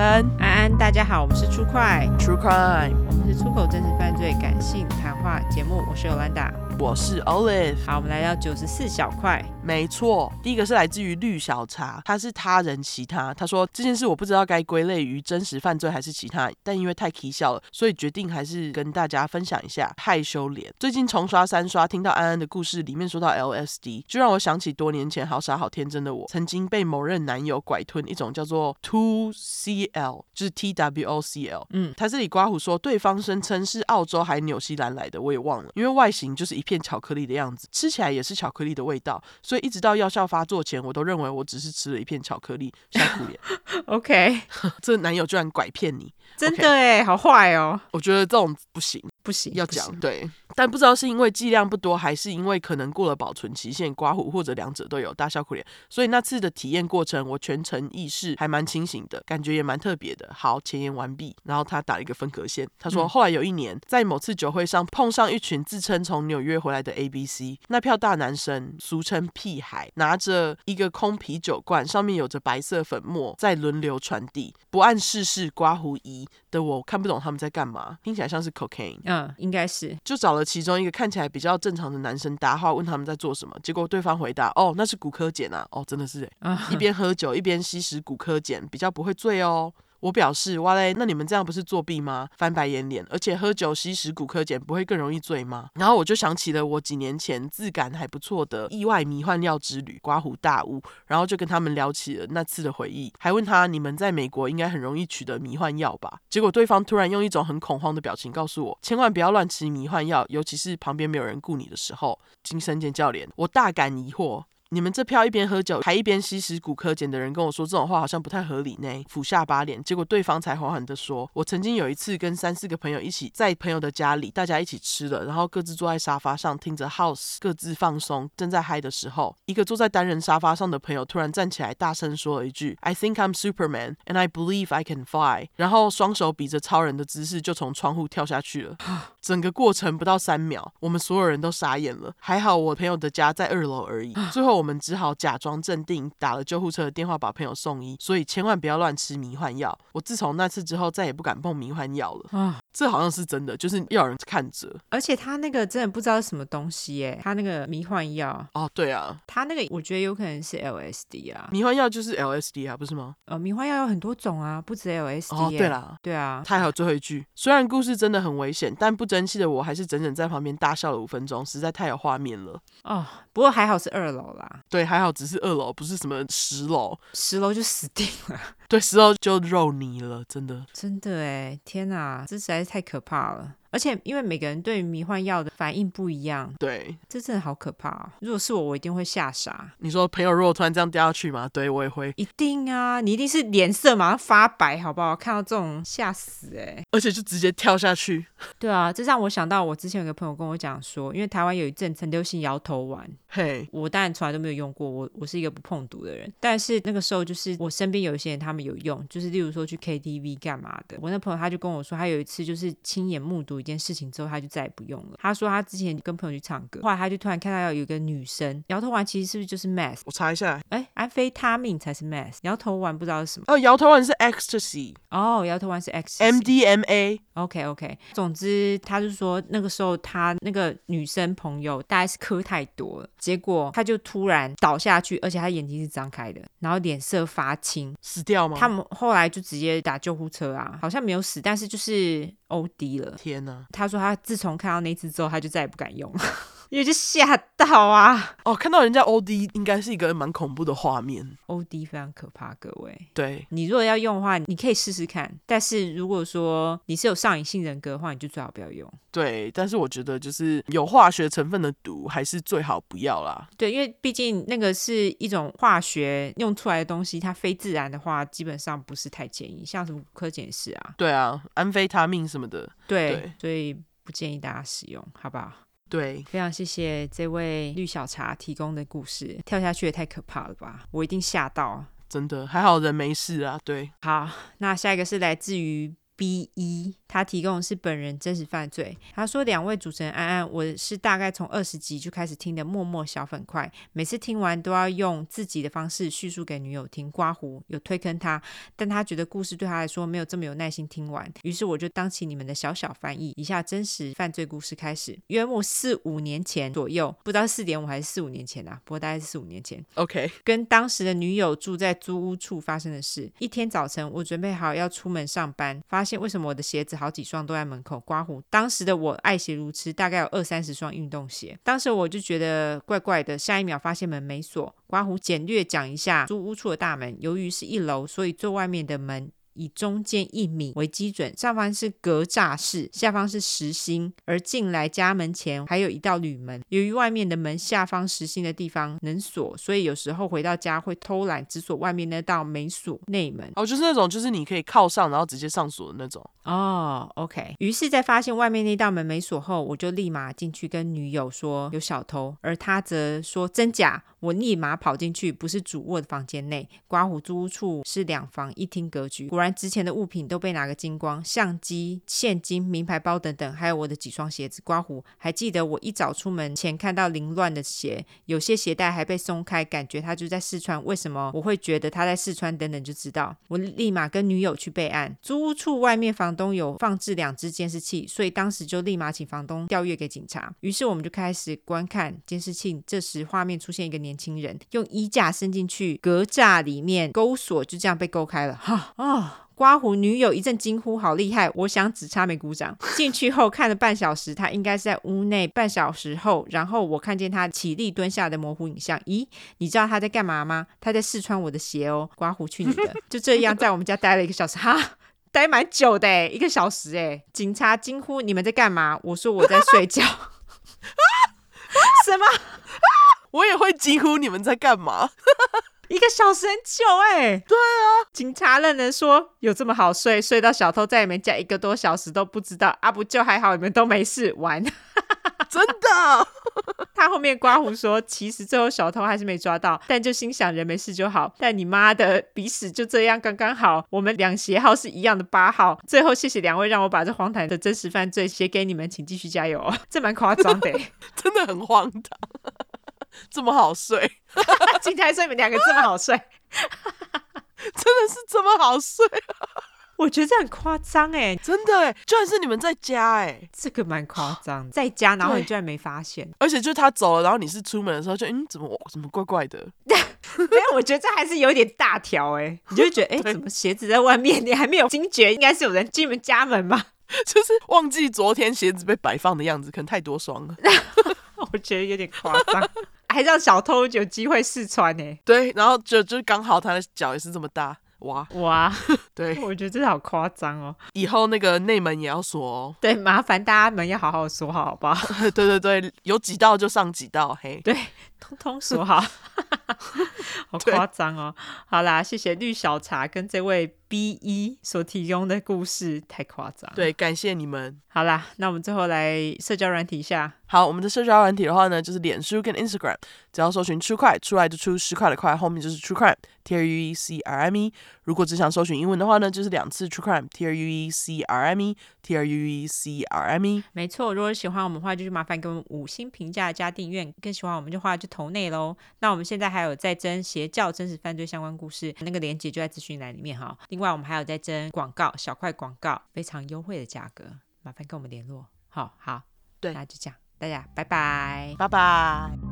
安，安安，大家好，我们是出快 True Crime，我们是出口真实犯罪感性谈话节目，我是 Yolanda，我是 Olive，好，我们来到九十四小块。没错，第一个是来自于绿小茶，他是他人其他，他说这件事我不知道该归类于真实犯罪还是其他，但因为太蹊跷了，所以决定还是跟大家分享一下。害羞脸，最近重刷三刷，听到安安的故事里面说到 LSD，就让我想起多年前好傻好天真的我，曾经被某任男友拐吞一种叫做 Two CL，就是 T W O C L，嗯，他这里刮胡说对方声称是澳洲还纽西兰来的，我也忘了，因为外形就是一片巧克力的样子，吃起来也是巧克力的味道，所以一直到药效发作前，我都认为我只是吃了一片巧克力，笑苦脸。OK，这男友居然拐骗你，真的哎，Okay 好坏哦！我觉得这种不行。不行，要讲对，但不知道是因为剂量不多，还是因为可能过了保存期限，刮胡或者两者都有，大笑苦脸。所以那次的体验过程，我全程意识还蛮清醒的，感觉也蛮特别的。好，前言完毕。然后他打了一个分隔线，他说、嗯、后来有一年在某次酒会上碰上一群自称从纽约回来的 A B C，那票大男生俗称屁孩，拿着一个空啤酒罐，上面有着白色粉末，在轮流传递，不谙世事刮胡仪的我看不懂他们在干嘛，听起来像是 cocaine。嗯，应该是就找了其中一个看起来比较正常的男生搭话，问他们在做什么。结果对方回答：“哦，那是骨科检啊。”哦，真的是 嗯，一边喝酒一边吸食骨科检，比较不会醉哦。我表示，哇嘞，那你们这样不是作弊吗？翻白眼脸，而且喝酒吸食骨科碱不会更容易醉吗？然后我就想起了我几年前自感还不错的意外迷幻药之旅，刮胡大悟，然后就跟他们聊起了那次的回忆，还问他，你们在美国应该很容易取得迷幻药吧？结果对方突然用一种很恐慌的表情告诉我，千万不要乱吃迷幻药，尤其是旁边没有人顾你的时候。精神鉴教练，我大感疑惑。你们这票一边喝酒还一边吸食骨科碱的人跟我说这种话好像不太合理呢，俯下巴脸，结果对方才缓缓地说：“我曾经有一次跟三四个朋友一起在朋友的家里，大家一起吃了，然后各自坐在沙发上听着 House，各自放松，正在嗨的时候，一个坐在单人沙发上的朋友突然站起来，大声说了一句：‘I think I'm Superman and I believe I can fly’，然后双手比着超人的姿势就从窗户跳下去了。整个过程不到三秒，我们所有人都傻眼了。还好我朋友的家在二楼而已。最后。我们只好假装镇定，打了救护车的电话，把朋友送医。所以千万不要乱吃迷幻药。我自从那次之后，再也不敢碰迷幻药了。啊，这好像是真的，就是要有人看着。而且他那个真的不知道是什么东西耶，他那个迷幻药。哦，对啊，他那个我觉得有可能是 LSD 啊。迷幻药就是 LSD 啊，不是吗？呃，迷幻药有很多种啊，不止 LSD。哦，对啦，对啊。他还有最后一句，虽然故事真的很危险，但不争气的我还是整整在旁边大笑了五分钟，实在太有画面了。哦，不过还好是二楼啦。对，还好只是二楼，不是什么十楼，十楼就死定了。对，十楼就肉泥了，真的，真的哎，天哪，这实在是太可怕了。而且因为每个人对于迷幻药的反应不一样，对，这真的好可怕哦。如果是我，我一定会吓傻。你说朋友如果突然这样掉下去吗？对，我也会。一定啊，你一定是脸色马上发白，好不好？看到这种吓死哎，而且就直接跳下去。对啊，这让我想到我之前有个朋友跟我讲说，因为台湾有一阵很流行摇头丸，嘿，我当然从来都没有用过，我我是一个不碰毒的人。但是那个时候就是我身边有一些人他们有用，就是例如说去 KTV 干嘛的。我那朋友他就跟我说，他有一次就是亲眼目睹一件事情之后，他就再也不用了。他说他之前跟朋友去唱歌，后来他就突然看到有一个女生摇头丸，其实是不是就是 meth？我查一下，哎，安非他命才是 mess 摇头丸不知道是什么。哦，摇头丸是 ecstasy。哦，摇头丸是 ecstasy。MDMA。OK OK。总之，他就说那个时候他那个女生朋友大概是嗑太多了，结果他就突然倒下去，而且他眼睛是张开的，然后脸色发青，死掉吗？他们后来就直接打救护车啊，好像没有死，但是就是 OD 了。天哪！他说他自从看到那次之后，他就再也不敢用了。因为就吓到啊！哦，看到人家 OD 应该是一个蛮恐怖的画面。OD 非常可怕，各位。对，你如果要用的话，你可以试试看。但是如果说你是有上瘾性人格的话，你就最好不要用。对，但是我觉得就是有化学成分的毒，还是最好不要啦。对，因为毕竟那个是一种化学用出来的东西，它非自然的话，基本上不是太建议。像什么古柯碱是啊，对啊，安非他命什么的，对，对所以不建议大家使用，好不好？对，非常谢谢这位绿小茶提供的故事，跳下去也太可怕了吧！我一定吓到，真的还好人没事啊。对，好，那下一个是来自于 B 一，他提供的是本人真实犯罪。他说：“两位主持人安安，我是大概从二十集就开始听的默默小粉块，每次听完都要用自己的方式叙述给女友听。刮胡有推坑他，但他觉得故事对他来说没有这么有耐心听完，于是我就当起你们的小小翻译。以下真实犯罪故事开始，约莫四五年前左右，不知道四点五还是四五年前啊，不过大概是四五年前。OK，跟当时的女友住在租屋处发生的事。一天早晨，我准备好要出门上班，发现为什么我的鞋子好几双都在门口刮胡。当时的我爱鞋如痴，大概有二三十双运动鞋。当时我就觉得怪怪的，下一秒发现门没锁。刮胡简略讲一下租屋处的大门，由于是一楼，所以最外面的门。以中间一米为基准，上方是格栅式，下方是实心，而进来家门前还有一道铝门。由于外面的门下方实心的地方能锁，所以有时候回到家会偷懒，只锁外面那道没锁内门。哦，就是那种，就是你可以靠上，然后直接上锁的那种。哦，OK。于是，在发现外面那道门没锁后，我就立马进去跟女友说有小偷，而她则说真假。我立马跑进去，不是主卧的房间内，刮胡租屋处是两房一厅格局。果然，值钱的物品都被拿个精光，相机、现金、名牌包等等，还有我的几双鞋子。刮胡还记得我一早出门前看到凌乱的鞋，有些鞋带还被松开，感觉他就在试穿。为什么我会觉得他在试穿？等等就知道。我立马跟女友去备案。租屋处外面房东有放置两只监视器，所以当时就立马请房东调阅给警察。于是我们就开始观看监视器。这时画面出现一个年。轻人用衣架伸进去格栅里面勾锁，就这样被勾开了。哈啊！刮胡女友一阵惊呼：“好厉害！”我想只差没鼓掌。进去后看了半小时，他应该是在屋内。半小时后，然后我看见他起立蹲下的模糊影像。咦，你知道他在干嘛吗？他在试穿我的鞋哦。刮胡去你的！就这样在我们家待了一个小时，哈，待蛮久的诶，一个小时诶。警察惊呼：“你们在干嘛？”我说：“我在睡觉。”什么？我也会惊呼，你们在干嘛？一个小时很久哎、欸。对啊，警察愣人说：“有这么好睡？睡到小偷在里面加一个多小时都不知道啊？不就还好，你们都没事玩。”真的。他后面刮胡说：“其实最后小偷还是没抓到，但就心想人没事就好。但你妈的鼻屎就这样刚刚好，我们两鞋号是一样的八号。最后谢谢两位让我把这荒唐的真实犯罪写给你们，请继续加油哦。这蛮夸张的、欸，真的很荒唐。” 这么好睡，今天说你们两个这么好睡，真的是这么好睡？我觉得这很夸张哎，真的哎，居然是你们在家哎，这个蛮夸张，在家然后你居然没发现，而且就是他走了，然后你是出门的时候就嗯，怎么怎么怪怪的？没有，我觉得这还是有点大条哎，你就会觉得哎，怎么鞋子在外面？你还没有惊觉，应该是有人进你们家门吧？就是忘记昨天鞋子被摆放的样子，可能太多双了。我觉得有点夸张。还让小偷有机会试穿呢？对，然后就就刚好他的脚也是这么大，哇哇，对，我觉得这好夸张哦。以后那个内门也要锁哦。对，麻烦大家门要好好锁好，好不好？对对对，有几道就上几道，嘿，对，通通锁好。好夸张哦。好啦，谢谢绿小茶跟这位。B 一所提供的故事太夸张，对，感谢你们。好啦，那我们最后来社交软体一下。好，我们的社交软体的话呢，就是脸书跟 Instagram，只要搜寻 True Crime 出来就出十块的块，后面就是 True Crime，T R U E C R M E。如果只想搜寻英文的话呢，就是两次 True Crime，T R U E C R M E，T R U E C R M E。没错，如果喜欢我们的话，就是麻烦给我们五星评价加订阅。更喜欢我们的话，就投内喽。那我们现在还有在征邪教真实犯罪相关故事，那个链接就在资讯栏里面哈。另外，我们还有在征广告，小块广告，非常优惠的价格，麻烦跟我们联络。好好，对，那就这样，大家拜拜，拜拜。